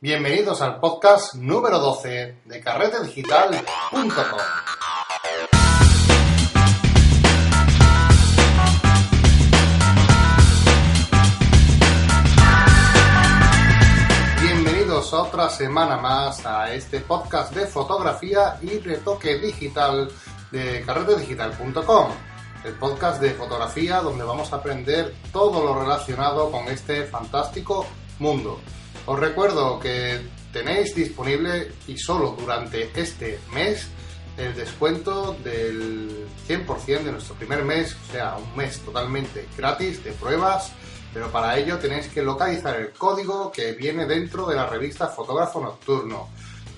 Bienvenidos al podcast número 12 de carretedigital.com. Bienvenidos otra semana más a este podcast de fotografía y retoque digital de carretedigital.com. El podcast de fotografía donde vamos a aprender todo lo relacionado con este fantástico mundo. Os recuerdo que tenéis disponible y solo durante este mes el descuento del 100% de nuestro primer mes, o sea, un mes totalmente gratis de pruebas, pero para ello tenéis que localizar el código que viene dentro de la revista Fotógrafo Nocturno.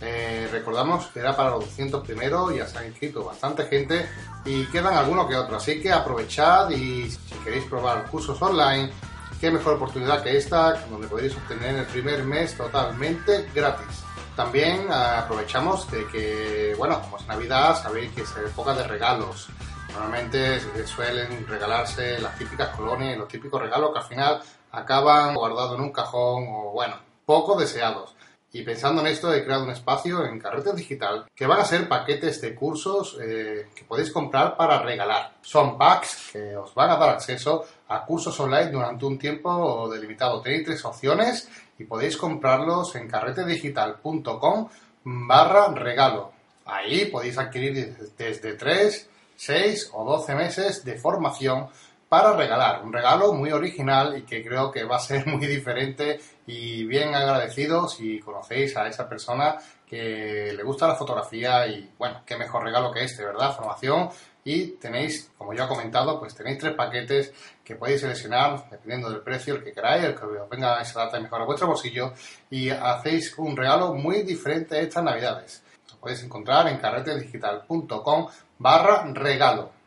Eh, recordamos que era para los 200 primeros, ya se han inscrito bastante gente y quedan algunos que otros, así que aprovechad y si queréis probar cursos online, qué mejor oportunidad que esta, donde podéis obtener el primer mes totalmente gratis. También eh, aprovechamos de que, bueno, como es Navidad, sabéis que es época de regalos. Normalmente suelen regalarse las típicas colonias los típicos regalos que al final acaban guardados en un cajón o, bueno, poco deseados. Y pensando en esto, he creado un espacio en Carrete Digital que van a ser paquetes de cursos eh, que podéis comprar para regalar. Son packs que os van a dar acceso a cursos online durante un tiempo delimitado. Tenéis tres opciones y podéis comprarlos en carretedigital.com barra regalo. Ahí podéis adquirir desde 3, 6 o 12 meses de formación para regalar. Un regalo muy original y que creo que va a ser muy diferente y bien agradecido si conocéis a esa persona que le gusta la fotografía y bueno, qué mejor regalo que este, ¿verdad? Formación y tenéis, como ya he comentado, pues tenéis tres paquetes que podéis seleccionar dependiendo del precio, el que queráis, el que os venga esa data mejor a vuestro bolsillo y hacéis un regalo muy diferente estas navidades. Lo podéis encontrar en carretedigital.com barra regalo.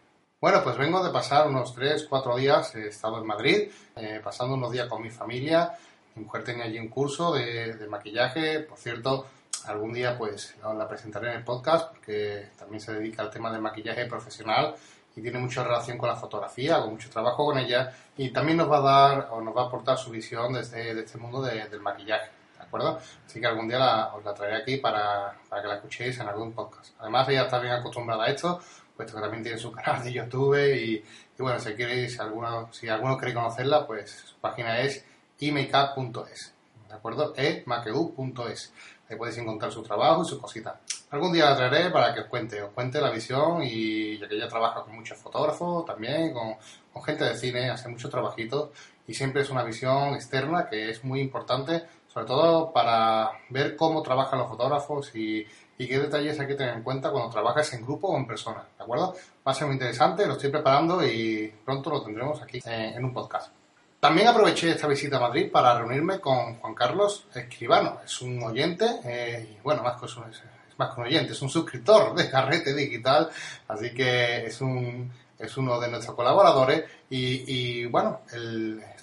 Bueno, pues vengo de pasar unos 3, 4 días, he estado en Madrid, eh, pasando unos días con mi familia. Mi mujer tenía allí un curso de, maquillaje, por cierto, algún día pues la presentaré en el podcast porque también se dedica al tema del maquillaje profesional y tiene mucha relación con la fotografía, hago mucho trabajo con ella y también nos va a dar o nos va a aportar su visión de este mundo del maquillaje, ¿de acuerdo? Así que algún día os la traeré aquí para, para que la escuchéis en algún podcast. Además ella está bien acostumbrada a esto, puesto que también tiene su canal de YouTube y, bueno, si queréis, alguno, si alguno quiere conocerla, pues su página es emakeup.es, ¿de acuerdo? emakeu.es. Ahí podéis encontrar su trabajo y su cosita. Algún día la traeré para que os cuente, os cuente la visión y ya que ella trabaja con muchos fotógrafos también, con, con gente de cine, hace muchos trabajitos y siempre es una visión externa que es muy importante, sobre todo para ver cómo trabajan los fotógrafos y y qué detalles hay que tener en cuenta cuando trabajas en grupo o en persona, ¿de acuerdo? Va a ser muy interesante, lo estoy preparando y pronto lo tendremos aquí en un podcast. También aproveché esta visita a Madrid para reunirme con Juan Carlos Escribano, es un oyente, eh, y bueno, más que, un, es más que un oyente, es un suscriptor de Carrete Digital, así que es un, es uno de nuestros colaboradores y, bueno,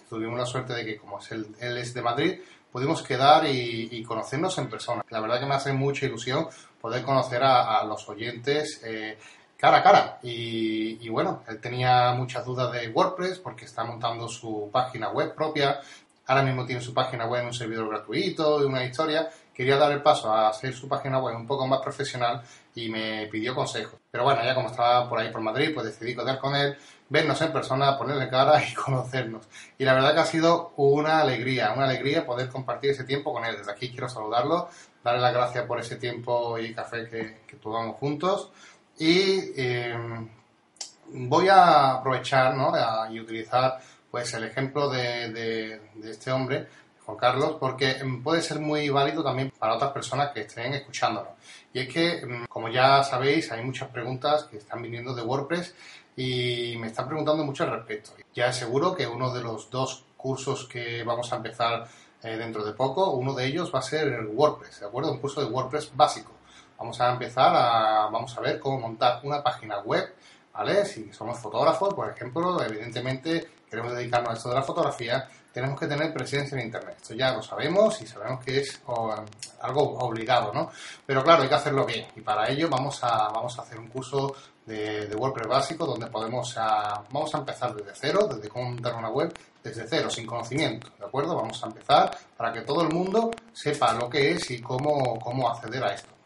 tuvimos la suerte de que como él es de Madrid, pudimos quedar y, conocernos en persona. La verdad que me hace mucha ilusión poder conocer a, los oyentes eh, cara a cara. Y, bueno, él tenía muchas dudas de WordPress porque está montando su página web propia. Ahora mismo tiene su página web en un servidor gratuito y una historia. Quería dar el paso a hacer su página web un poco más profesional y me pidió consejos. Pero bueno, ya como estaba por ahí por Madrid, pues decidí contar con él vernos en persona, ponerle cara y conocernos. Y la verdad que ha sido una alegría, una alegría poder compartir ese tiempo con él. Desde aquí quiero saludarlo, darle las gracias por ese tiempo y café que, que tuvimos juntos. Y em, voy a aprovechar ¿no? y utilizar pues el ejemplo de, de este hombre, Carlos, porque em, puede ser muy válido también para otras personas que estén escuchándonos. Y es que, em, como ya sabéis, hay muchas preguntas que están viniendo de WordPress y me están preguntando mucho al respecto. Ya aseguro que uno de los dos cursos que vamos a empezar eh, dentro de poco, uno de ellos va a ser el WordPress, ¿de acuerdo? Un curso de WordPress básico. Vamos a empezar a, vamos a ver cómo montar una página web, ¿vale? Si somos fotógrafos, por ejemplo, evidentemente queremos dedicarnos a esto de la fotografía, tenemos que tener presencia en Internet. Esto ya lo sabemos y sabemos que es algo obligado, ¿no? Pero claro, hay que hacerlo bien y para ello vamos a, vamos a hacer un curso de, WordPress básico donde podemos a, vamos a empezar desde cero, desde cómo montar una web desde cero, sin conocimiento, ¿de acuerdo? Vamos a empezar para que todo el mundo sepa lo que es y cómo, cómo acceder a esto.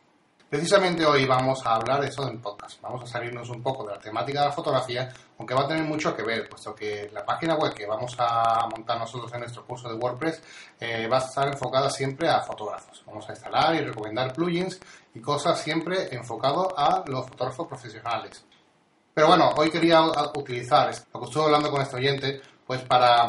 Precisamente hoy vamos a hablar de eso en podcast. Vamos a salirnos un poco de la temática de la fotografía, aunque va a tener mucho que ver, puesto que la página web que vamos a montar nosotros en nuestro curso de WordPress eh, va a estar enfocada siempre a fotógrafos. Vamos a instalar y recomendar plugins y cosas siempre enfocado a los fotógrafos profesionales. Pero bueno, hoy quería utilizar lo que estuve hablando con este oyente, pues para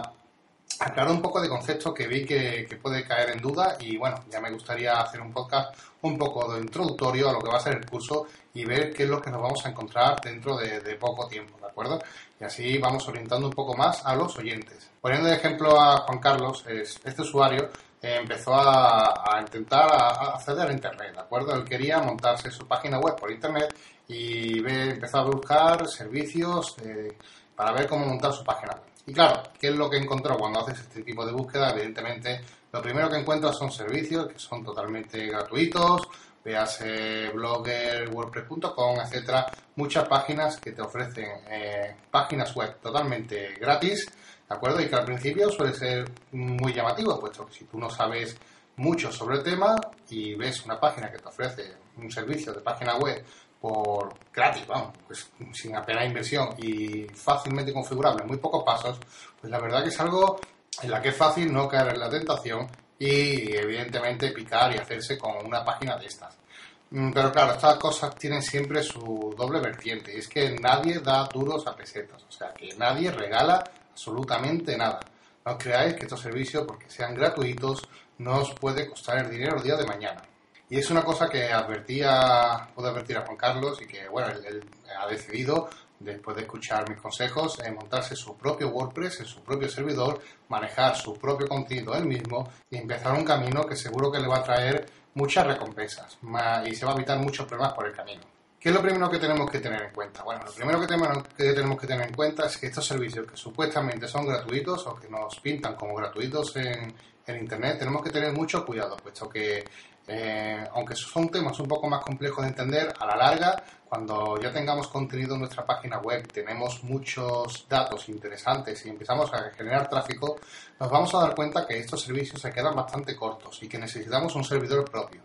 aclarar un poco de concepto que vi que, puede caer en duda y bueno, ya me gustaría hacer un podcast un poco de introductorio a lo que va a ser el curso y ver qué es lo que nos vamos a encontrar dentro de, poco tiempo, ¿de acuerdo? Y así vamos orientando un poco más a los oyentes. Poniendo de ejemplo a Juan Carlos, este usuario eh, empezó a, intentar acceder a Internet, ¿de acuerdo? Él quería montarse su página web por Internet y empezó a buscar servicios eh, para ver cómo montar su página web. Y claro, ¿qué es lo que encontró cuando haces este tipo de búsqueda? Evidentemente, lo primero que encuentras son servicios que son totalmente gratuitos, veas blogger, wordpress.com, etcétera, muchas páginas que te ofrecen eh, páginas web totalmente gratis, ¿de acuerdo? Y que al principio suele ser muy llamativo, puesto que si tú no sabes mucho sobre el tema y ves una página que te ofrece un servicio de página web por gratis, pues sin apenas inversión y fácilmente configurable muy pocos pasos, pues la verdad que es algo en la que es fácil no caer en la tentación y evidentemente picar y hacerse con una página de estas. Mm, pero claro, estas cosas tienen siempre su doble vertiente y es que nadie da duros a pesetas, o sea que nadie regala absolutamente nada. No creáis que estos servicios, porque sean gratuitos, no os puede costar el dinero el día de mañana. Y es una cosa que advertía, advertir a Juan Carlos y que, bueno, él, ha decidido, después de escuchar mis consejos, en montarse su propio WordPress en su propio servidor, manejar su propio contenido él mismo y empezar un camino que seguro que le va a traer muchas recompensas y se va a evitar muchos problemas por el camino. ¿Qué es lo primero que tenemos que tener en cuenta? Bueno, lo primero que tenemos que tener en cuenta es que estos servicios que supuestamente son gratuitos o que nos pintan como gratuitos en, en Internet, tenemos que tener mucho cuidado, puesto que eh, aunque son temas un poco más complejos de entender, a la larga, cuando ya tengamos contenido en nuestra página web, tenemos muchos datos interesantes y empezamos a generar tráfico, nos vamos a dar cuenta que estos servicios se quedan bastante cortos y que necesitamos un servidor propio.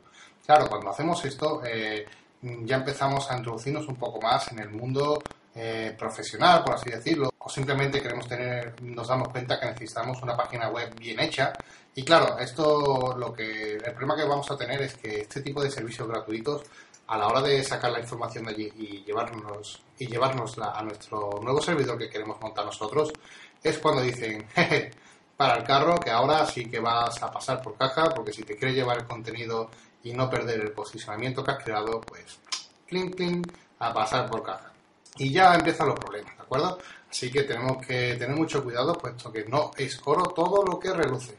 Claro, cuando hacemos esto, eh, ya empezamos a introducirnos un poco más en el mundo eh, profesional, por así decirlo, o simplemente queremos tener, nos damos cuenta que necesitamos una página web bien hecha. Y claro, esto lo que el problema que vamos a tener es que este tipo de servicios gratuitos a la hora de sacar la información de allí y llevarnos y llevárnosla a nuestro nuevo servidor que queremos montar nosotros es cuando dicen jeje, para el carro que ahora sí que vas a pasar por caja porque si te quieres llevar el contenido y no perder el posicionamiento que has creado pues clink clink a pasar por caja y ya empiezan los problemas de acuerdo así que tenemos que tener mucho cuidado puesto que no es oro todo lo que reluce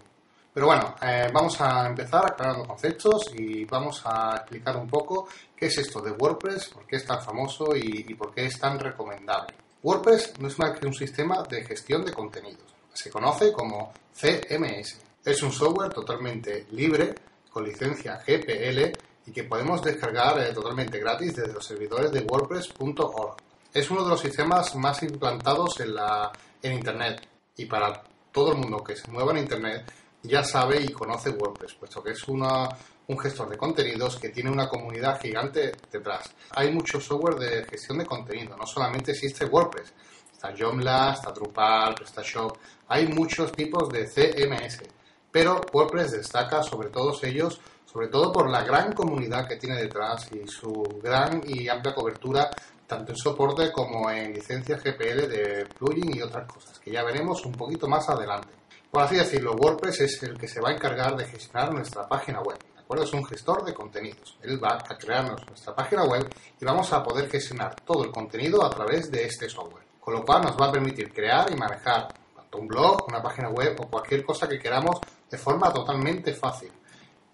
pero bueno, eh, vamos a empezar aclarando conceptos y vamos a explicar un poco qué es esto de WordPress, por qué es tan famoso y, por qué es tan recomendable. WordPress no es más que un sistema de gestión de contenidos. Se conoce como CMS. Es un software totalmente libre, con licencia GPL y que podemos descargar eh, totalmente gratis desde los servidores de WordPress.org. Es uno de los sistemas más implantados en, la, en Internet. Y para todo el mundo que se mueva en Internet ya sabe y conoce WordPress, puesto que es una, un gestor de contenidos que tiene una comunidad gigante detrás. Hay mucho software de gestión de contenido, no solamente existe WordPress, está Joomla, está Drupal, PrestaShop, hay muchos tipos de CMS, pero WordPress destaca sobre todos ellos, sobre todo por la gran comunidad que tiene detrás y su gran y amplia cobertura tanto en soporte como en licencias GPL de plugin y otras cosas, que ya veremos un poquito más adelante. Por así decirlo, WordPress es el que se va a encargar de gestionar nuestra página web. ¿De acuerdo? Es un gestor de contenidos. Él va a crearnos nuestra página web y vamos a poder gestionar todo el contenido a través de este software. Con lo cual nos va a permitir crear y manejar tanto un blog, una página web o cualquier cosa que queramos de forma totalmente fácil.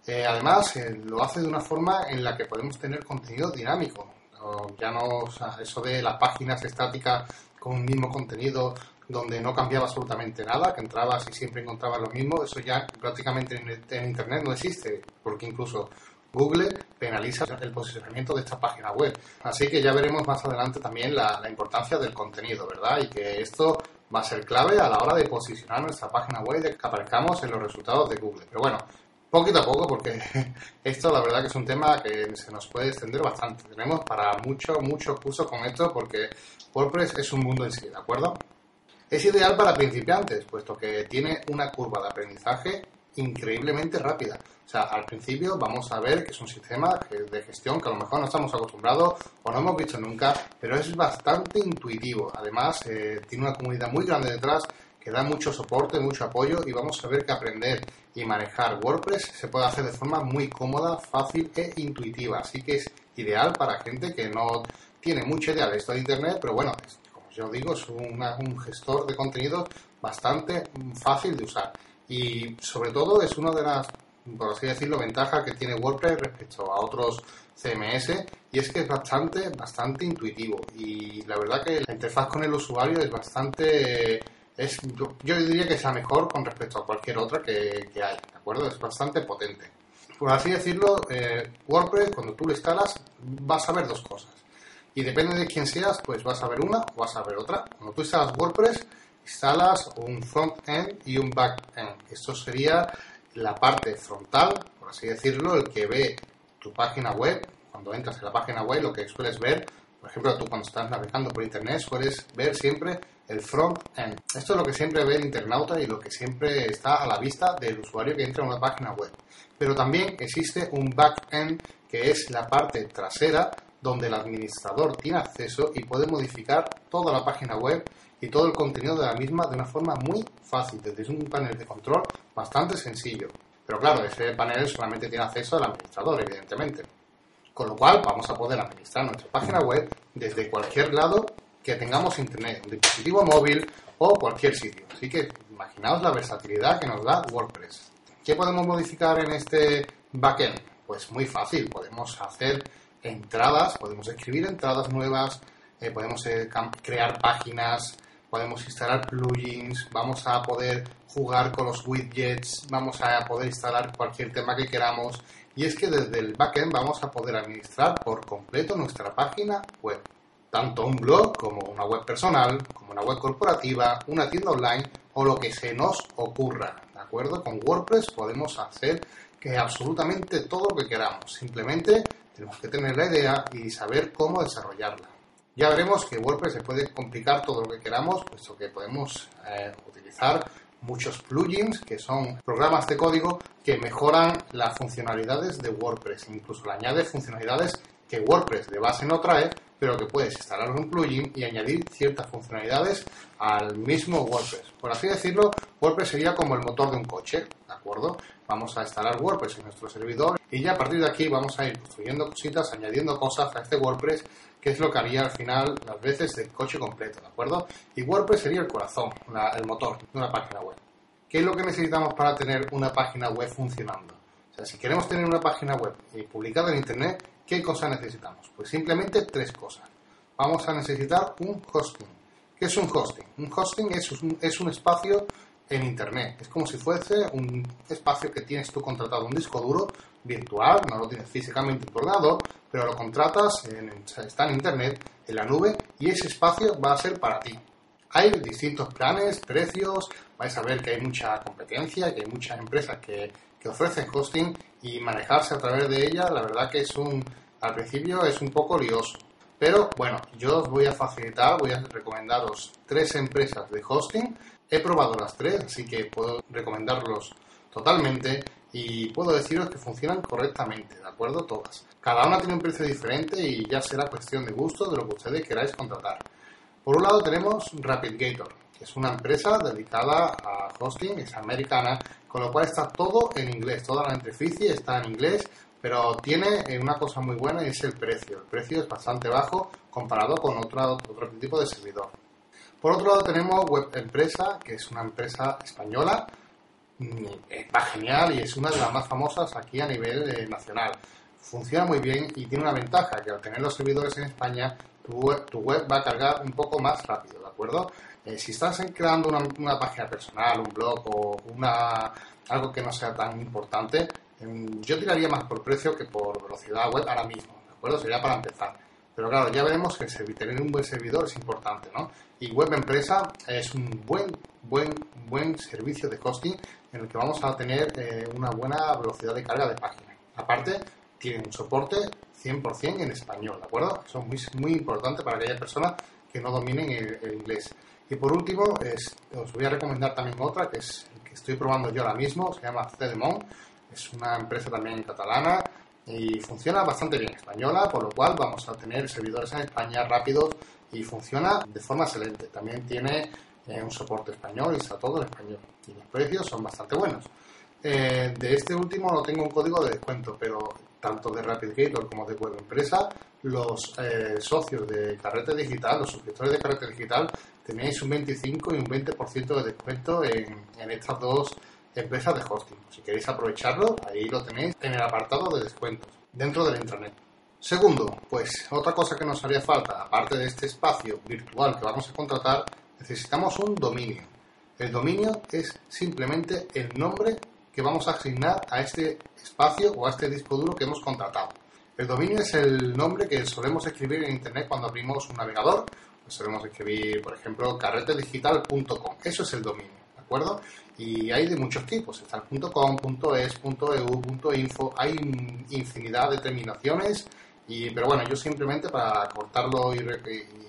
Eh, además, eh, lo hace de una forma en la que podemos tener contenido dinámico. Ya no, eso de las páginas estáticas con un mismo contenido donde no cambiaba absolutamente nada, que entrabas y siempre encontrabas lo mismo, eso ya prácticamente en, Internet no existe, porque incluso Google penaliza el posicionamiento de esta página web. Así que ya veremos más adelante también la, la, importancia del contenido, ¿verdad? Y que esto va a ser clave a la hora de posicionar nuestra página web y de que aparezcamos en los resultados de Google. Pero bueno, poquito a poco, porque esto la verdad que es un tema que se nos puede extender bastante. Tenemos para mucho, mucho curso con esto, porque WordPress es un mundo en sí, ¿de acuerdo? Es ideal para principiantes, puesto que tiene una curva de aprendizaje increíblemente rápida. O sea, al principio vamos a ver que es un sistema de gestión que a lo mejor no estamos acostumbrados o no hemos visto nunca, pero es bastante intuitivo. Además, eh, tiene una comunidad muy grande detrás que da mucho soporte, mucho apoyo y vamos a ver que aprender y manejar WordPress se puede hacer de forma muy cómoda, fácil e intuitiva. Así que es ideal para gente que no tiene mucha idea de esto de Internet, pero bueno, como yo digo, es un gestor de contenido bastante fácil de usar. Y sobre todo es una de las, por así decirlo, ventajas que tiene WordPress respecto a otros CMS y es que es bastante, bastante intuitivo y la verdad que la interfaz con el usuario es bastante es, yo, diría que es la mejor con respecto a cualquier otra que, hay, ¿de acuerdo? Es bastante potente. Por así decirlo, eh, WordPress, cuando tú lo instalas, vas a ver dos cosas. Y depende de quién seas, pues vas a ver una o vas a ver otra. Cuando tú instalas WordPress, instalas un front-end y un back-end. Esto sería la parte frontal, por así decirlo, el que ve tu página web. Cuando entras en la página web, lo que sueles ver, por ejemplo, tú cuando estás navegando por Internet, sueles ver siempre el front-end. Esto es lo que siempre ve el internauta y lo que siempre está a la vista del usuario que entra en una página web. Pero también existe un back-end que es la parte trasera donde el administrador tiene acceso y puede modificar toda la página web y todo el contenido de la misma de una forma muy fácil, desde un panel de control bastante sencillo. Pero claro, ese panel solamente tiene acceso al administrador, evidentemente. Con lo cual vamos a poder administrar nuestra página web desde cualquier lado que tengamos internet, un dispositivo móvil o cualquier sitio. Así que imaginaos la versatilidad que nos da WordPress. ¿Qué podemos modificar en este backend? Pues muy fácil, podemos hacer entradas, podemos escribir entradas nuevas, eh, podemos eh, crear páginas, podemos instalar plugins, vamos a poder jugar con los widgets, vamos a poder instalar cualquier tema que queramos y es que desde el backend vamos a poder administrar por completo nuestra página web tanto un blog como una web personal, como una web corporativa, una tienda online o lo que se nos ocurra. ¿De acuerdo? Con WordPress podemos hacer que absolutamente todo lo que queramos. Simplemente tenemos que tener la idea y saber cómo desarrollarla. Ya veremos que WordPress se puede complicar todo lo que queramos, puesto que podemos eh, utilizar muchos plugins que son programas de código que mejoran las funcionalidades de WordPress, incluso le añade funcionalidades que WordPress de base no trae, pero que puedes instalar un plugin y añadir ciertas funcionalidades al mismo WordPress. Por así decirlo, WordPress sería como el motor de un coche, ¿de acuerdo? Vamos a instalar WordPress en nuestro servidor y ya a partir de aquí vamos a ir construyendo cositas, añadiendo cosas a este WordPress, que es lo que haría al final las veces del coche completo, ¿de acuerdo? Y WordPress sería el corazón, el motor de una página web. ¿Qué es lo que necesitamos para tener una página web funcionando? O sea, si queremos tener una página web publicada en Internet, ¿Qué cosas necesitamos? Pues simplemente tres cosas. Vamos a necesitar un hosting. ¿Qué es un hosting? Un hosting es un, es un espacio en Internet. Es como si fuese un espacio que tienes tú contratado, un disco duro virtual, no lo tienes físicamente en pero lo contratas, está en Internet, en la nube, y ese espacio va a ser para ti. Hay distintos planes, precios, vais a ver que hay mucha competencia, que hay muchas empresas que que ofrecen hosting y manejarse a través de ella, la verdad que es un, al principio es un poco lioso. Pero bueno, yo os voy a facilitar, voy a recomendaros tres empresas de hosting. He probado las tres, así que puedo recomendarlos totalmente y puedo deciros que funcionan correctamente, ¿de acuerdo? Todas. Cada una tiene un precio diferente y ya será cuestión de gusto de lo que ustedes queráis contratar. Por un lado tenemos RapidGator, es una empresa dedicada a hosting, es americana con lo cual está todo en inglés, toda la interficie está en inglés, pero tiene eh, una cosa muy buena y es el precio. El precio es bastante bajo comparado con otro, tipo de servidor. Por otro lado tenemos Web Empresa, que es una empresa española, mm, va genial y es una de las más famosas aquí a nivel eh, nacional. Funciona muy bien y tiene una ventaja, que al tener los servidores en España, tu web va a cargar un poco más rápido, ¿de acuerdo? Eh, si estás creando una, una, página personal, un blog o una, algo que no sea tan importante, em, yo tiraría más por precio que por velocidad web ahora mismo, ¿de acuerdo? Sería para empezar. Pero claro, ya veremos que tener un buen servidor es importante, ¿no? Y Web Empresa es un buen, buen, buen servicio de hosting en el que vamos a tener eh, una buena velocidad de carga de página. Aparte, tiene un soporte 100% en español, ¿de acuerdo? Eso es muy, muy importante para aquellas personas que no dominen el, inglés. Y por último, os voy a recomendar también otra que, es, que estoy probando yo ahora mismo, se llama Cedemon, es una empresa también catalana y funciona bastante bien española, por lo cual vamos a tener servidores en España rápidos y funciona de forma excelente. También tiene eh, un soporte español y está todo en español. Y los precios son bastante buenos. Eh, de este último no tengo un código de descuento, pero tanto de RapidGator como de Web Empresa, los eh, socios de Carrete Digital, los suscriptores de Carrete Digital, tenéis un 25 y un 20% de descuento en, en estas dos empresas de hosting. Si queréis aprovecharlo, ahí lo tenéis en el apartado de descuentos, dentro del intranet. Segundo, pues otra cosa que nos haría falta, aparte de este espacio virtual que vamos a contratar, necesitamos un dominio. El dominio es simplemente el nombre que vamos a asignar a este espacio o a este disco duro que hemos contratado. El dominio es el nombre que solemos escribir en Internet cuando abrimos un navegador. Pues solemos escribir, por ejemplo, carretedigital.com. Eso es el dominio, ¿de acuerdo? Y hay de muchos tipos. Está el .com, .es, .eu, .info. Hay infinidad de terminaciones y, pero bueno, yo simplemente para cortarlo y,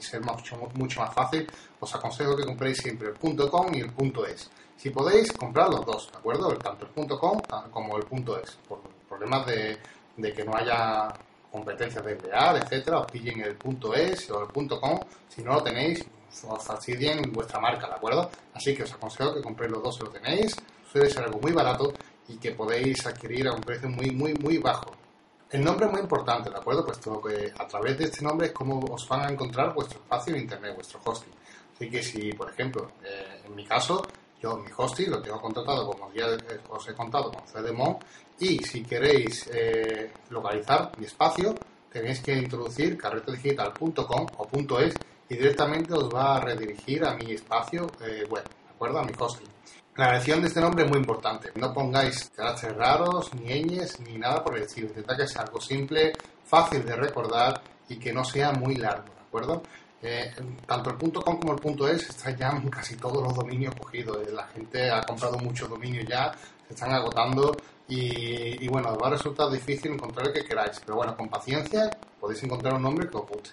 ser mucho, mucho, más fácil, os aconsejo que compréis siempre el .com y el .es. Si podéis, comprar los dos, ¿de acuerdo? Tanto el .com como el .es. Por problemas de, de que no haya competencias de emplear, etcétera, os pillen el .es o el .com. Si no lo tenéis, os fastidien vuestra marca, ¿de acuerdo? Así que os aconsejo que compréis los dos si lo tenéis. Suele ser algo muy barato y que podéis adquirir a un precio muy, muy, muy bajo. El nombre es muy importante, ¿de acuerdo? Puesto que a través de este nombre es como os van a encontrar vuestro espacio en Internet, vuestro hosting. Así que si, por ejemplo, eh, en mi caso, yo mi hosting lo tengo contratado, como ya os he contado, con CDMON, y si queréis eh, localizar mi espacio, tenéis que introducir carretedigital.com o .es y directamente os va a redirigir a mi espacio eh, web, ¿de acuerdo? A mi hosting. La elección de este nombre es muy importante. No pongáis caracteres raros, ni ñes, ni nada por el estilo. Intenta que sea algo simple, fácil de recordar y que no sea muy largo, ¿de acuerdo? Eh, tanto el .com como el .es están ya en casi todos los dominios cogidos. Eh, la gente ha comprado muchos dominios ya, se están agotando y, y bueno, va a resultar difícil encontrar el que queráis. Pero bueno, con paciencia podéis encontrar un nombre que os guste.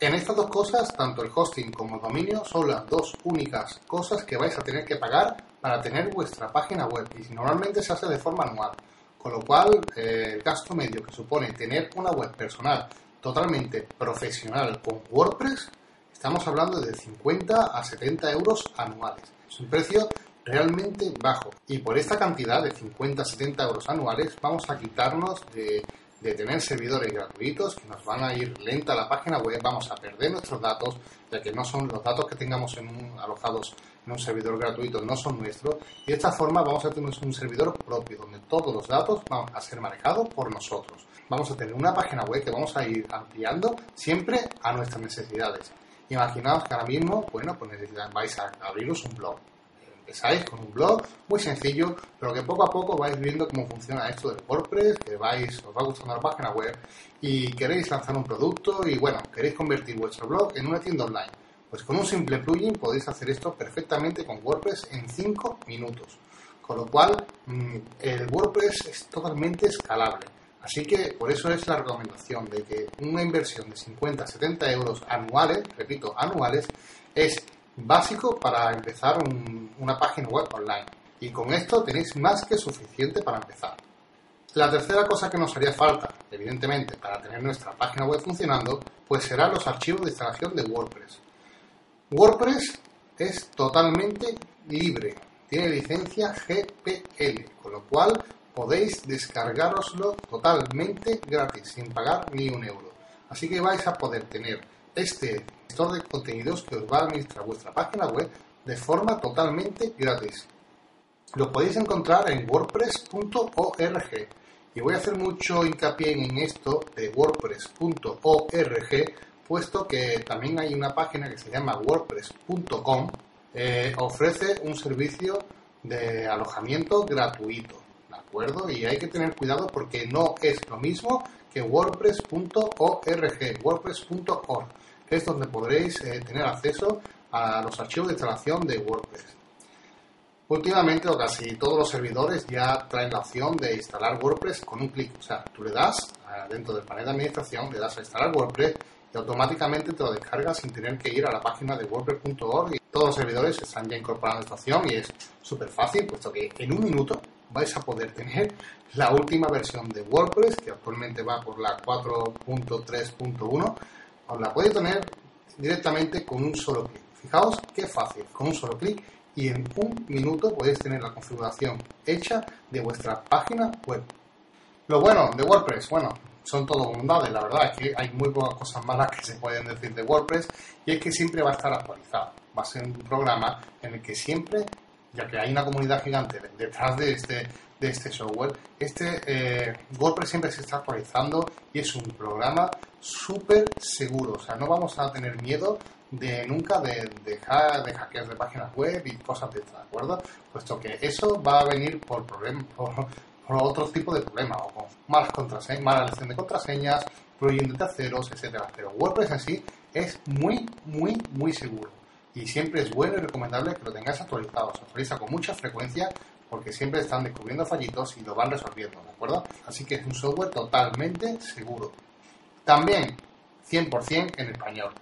En estas dos cosas, tanto el hosting como el dominio son las dos únicas cosas que vais a tener que pagar para tener vuestra página web y normalmente se hace de forma anual. Con lo cual, eh, el gasto medio que supone tener una web personal totalmente profesional con WordPress, estamos hablando de 50 a 70 euros anuales. Es un precio realmente bajo. Y por esta cantidad de 50 a 70 euros anuales vamos a quitarnos de de tener servidores gratuitos que nos van a ir lenta la página web, vamos a perder nuestros datos, ya que no son los datos que tengamos en un, alojados en un servidor gratuito, no son nuestros, y de esta forma vamos a tener un servidor propio, donde todos los datos van a ser manejados por nosotros. Vamos a tener una página web que vamos a ir ampliando siempre a nuestras necesidades. Imaginaos que ahora mismo, bueno, pues vais a abriros un blog empezáis con un blog muy sencillo, pero que poco a poco vais viendo cómo funciona esto del WordPress, que vais, os va gustando la página web y queréis lanzar un producto y bueno, queréis convertir vuestro blog en una tienda online. Pues con un simple plugin podéis hacer esto perfectamente con WordPress en 5 minutos. Con lo cual, mm, el WordPress es totalmente escalable. Así que por eso es la recomendación de que una inversión de 50-70 euros anuales, repito, anuales, es básico para empezar una página web online. Y con esto tenéis más que suficiente para empezar. La tercera cosa que nos haría falta, evidentemente, para tener nuestra página web funcionando, pues serán los archivos de instalación de WordPress. WordPress es totalmente libre, tiene licencia GPL, con lo cual podéis descargaroslo totalmente gratis, sin pagar ni un euro. Así que vais a poder tener este gestor de contenidos que os va a administrar vuestra página web de forma totalmente gratis. Lo podéis encontrar en wordpress.org y voy a hacer mucho hincapié en esto de wordpress.org puesto que también hay una página que se llama wordpress.com eh, ofrece un servicio de alojamiento gratuito, ¿de acuerdo? Y hay que tener cuidado porque no es lo mismo que wordpress.org, wordpress.org, es donde podréis eh, tener acceso a los archivos de instalación de WordPress. Últimamente, o casi todos los servidores ya traen la opción de instalar WordPress con un clic. O sea, tú le das dentro del panel de administración, le das a instalar WordPress y automáticamente te lo descargas sin tener que ir a la página de WordPress.org. Todos los servidores están ya incorporando esta opción y es súper fácil, puesto que en un minuto vais a poder tener la última versión de WordPress, que actualmente va por la 4.3.1. Os la podéis tener directamente con un solo clic. Fijaos qué fácil, con un solo clic y en un minuto podéis tener la configuración hecha de vuestra página web. Lo bueno de WordPress, bueno, son todo bondades, la verdad es que hay muy pocas cosas malas que se pueden decir de WordPress y es que siempre va a estar actualizado. Va a ser un programa en el que siempre, ya que hay una comunidad gigante detrás de este, este software, este eh, WordPress siempre se está actualizando y es un programa súper seguro. O sea, no vamos a tener miedo de nunca de, de, de hackeos de páginas web y cosas de estas, ¿de acuerdo? Puesto que eso va a venir por problemas, por, por otro tipo de problemas, o con malas contraseñas, mala elección de contraseñas, plugins de terceros, etcétera. Pero WordPress en sí es muy, muy, muy seguro. Y siempre es bueno y recomendable que lo tengáis actualizado. Se actualiza con mucha frecuencia porque siempre están descubriendo fallitos y lo van resolviendo, ¿de acuerdo? Así que es un software totalmente seguro. También 100% en español.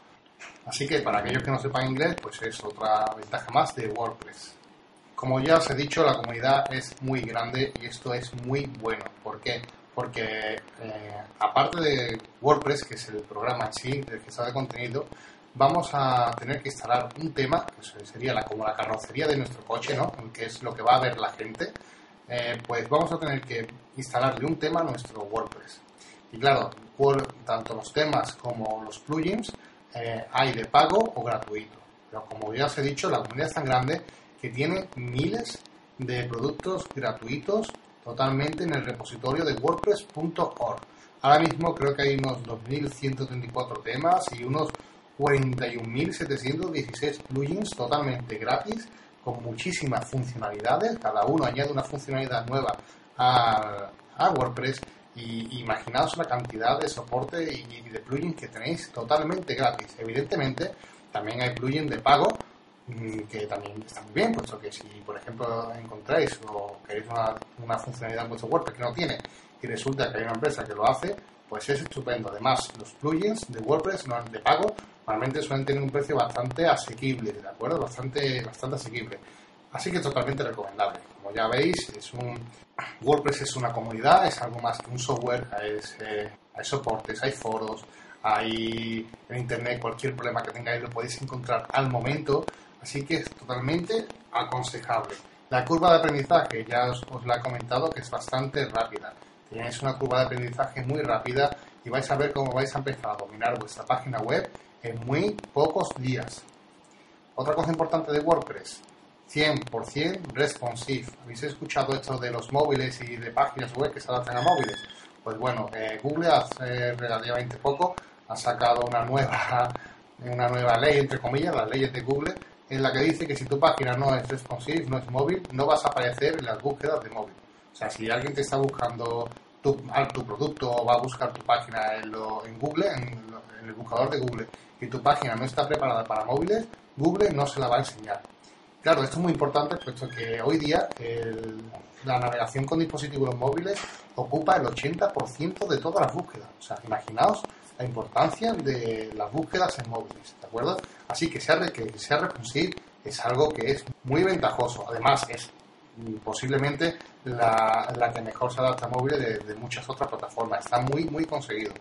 Así que para aquellos que no sepan inglés, pues es otra ventaja más de WordPress. Como ya os he dicho, la comunidad es muy grande y esto es muy bueno. ¿Por qué? Porque eh, aparte de WordPress, que es el programa en sí, el que de contenido, vamos a tener que instalar un tema, que sería la, como la carrocería de nuestro coche, ¿no? que es lo que va a ver la gente, eh, pues vamos a tener que instalarle un tema a nuestro WordPress. Y claro, tanto los temas como los plugins eh, hay de pago o gratuito. Pero como ya os he dicho, la comunidad es tan grande que tiene miles de productos gratuitos totalmente en el repositorio de wordpress.org. Ahora mismo creo que hay unos 2.134 temas y unos 41.716 plugins totalmente gratis con muchísimas funcionalidades. Cada uno añade una funcionalidad nueva a, WordPress y imaginaos la cantidad de soporte y de plugins que tenéis totalmente gratis. Evidentemente, también hay plugins de pago Mm, que también está muy bien, puesto que si, por ejemplo, encontráis o queréis una, una funcionalidad en vuestro WordPress que no tiene y resulta que hay una empresa que lo hace, pues es estupendo. Además, los plugins de WordPress no de pago normalmente suelen tener un precio bastante asequible, ¿de acuerdo? Bastante, bastante asequible. Así que totalmente recomendable. Como ya veis, es un WordPress es una comunidad, es algo más que un software, eh, hay soportes, hay foros, hay en internet cualquier problema que tengáis lo podéis encontrar al momento Así que es totalmente aconsejable. La curva de aprendizaje, ya os, la he comentado, que es bastante rápida. Tenéis una curva de aprendizaje muy rápida y vais a ver cómo vais a empezar a dominar vuestra página web en muy pocos días. Otra cosa importante de WordPress, 100% responsive. ¿Habéis escuchado esto de los móviles y de páginas web que se adaptan a móviles? Pues bueno, eh, Google hace relativamente poco ha sacado una nueva, una nueva ley, entre comillas, las leyes de Google, en la que dice que si tu página no es responsive, no es móvil, no vas a aparecer en las búsquedas de móvil. O sea, si alguien te está buscando tu, tu producto o va a buscar tu página en, Google, en, el buscador de Google, y tu página no está preparada para móviles, Google no se la va a enseñar. Claro, esto es muy importante puesto que hoy día la navegación con dispositivos móviles ocupa el 80% de todas las búsquedas. O sea, imaginaos la importancia de las búsquedas en móviles, ¿de acuerdo? Así que sea, que sea responsive es algo que es muy ventajoso. Además, es posiblemente la, la que mejor se adapta a móviles de, muchas otras plataformas. Está muy, muy conseguido.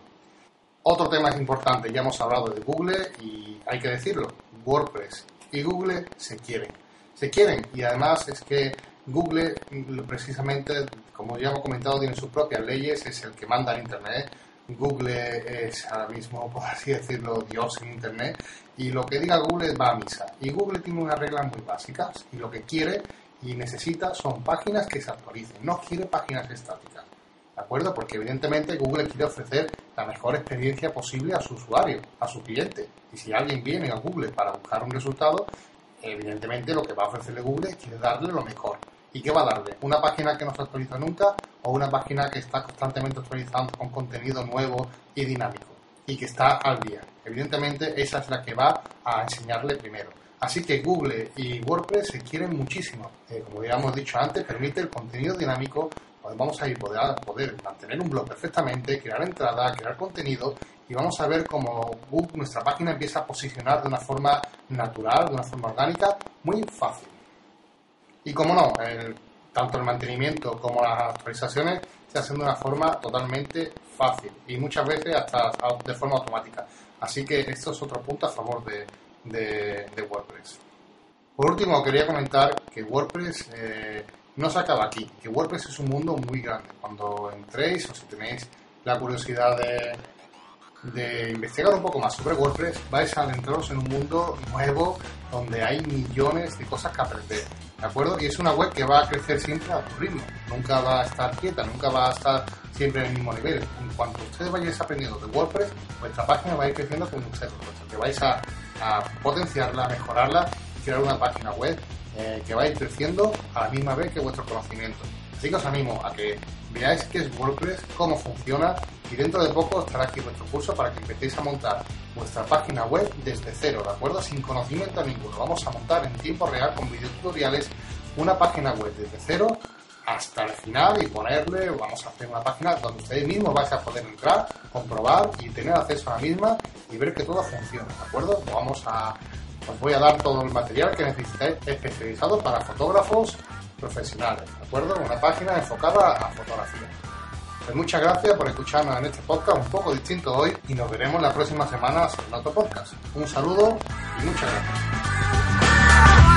Otro tema es importante, ya hemos hablado de Google y hay que decirlo, WordPress y Google se quieren. Se quieren y además es que Google precisamente, como ya hemos comentado, tiene sus propias leyes, es el que manda en Internet Google es ahora mismo, por así decirlo, Dios en Internet, y lo que diga Google va a misa. Y Google tiene unas reglas muy básicas, y lo que quiere y necesita son páginas que se actualicen, no quiere páginas estáticas. ¿De acuerdo? Porque evidentemente Google quiere ofrecer la mejor experiencia posible a su usuario, a su cliente. Y si alguien viene a Google para buscar un resultado, evidentemente lo que va a ofrecerle Google es darle lo mejor. ¿Y qué va a darle? ¿Una página que no se actualiza nunca o una página que está constantemente actualizando con contenido nuevo y dinámico y que está al día? Evidentemente esa es la que va a enseñarle primero. Así que Google y WordPress se quieren muchísimo. Eh, como ya hemos dicho antes, permite el contenido dinámico. Vamos a ir poder, poder mantener un blog perfectamente, crear entrada, crear contenido y vamos a ver cómo nuestra página empieza a posicionar de una forma natural, de una forma orgánica, muy fácil. Y como no, tanto el mantenimiento como las actualizaciones se hacen de una forma totalmente fácil y muchas veces hasta de forma automática. Así que esto es otro punto a favor de, de, WordPress. Por último, quería comentar que WordPress eh, no se acaba aquí, que WordPress es un mundo muy grande. Cuando entréis o si tenéis la curiosidad de, investigar un poco más sobre WordPress, vais a adentraros en un mundo nuevo donde hay millones de cosas que aprender. ¿De acuerdo? Y es una web que va a crecer siempre a tu ritmo. Nunca va a estar quieta, nunca va a estar siempre en el mismo nivel. En cuanto ustedes vayáis aprendiendo de WordPress, vuestra página va a ir creciendo con ustedes, puesto que vais a, potenciarla, mejorarla y crear una página web eh, que va a ir creciendo a la misma vez que vuestro conocimiento. Así que os animo a que veáis qué es WordPress, cómo funciona y dentro de poco estará aquí vuestro curso para que empecéis a montar vuestra página web desde cero, ¿de acuerdo? Sin conocimiento ninguno. Vamos a montar en tiempo real con videotutoriales una página web desde cero hasta el final y ponerle, vamos a hacer una página donde ustedes mismos vais a poder entrar, comprobar y tener acceso a la misma y ver que todo funciona, ¿de acuerdo? Vamos a, os voy a dar todo el material que necesitáis especializado para fotógrafos profesionales, ¿de acuerdo? Una página enfocada a fotografía. Pues muchas gracias por escucharnos en este podcast un poco distinto hoy y nos veremos la próxima semana en otro podcast. Un saludo y muchas gracias.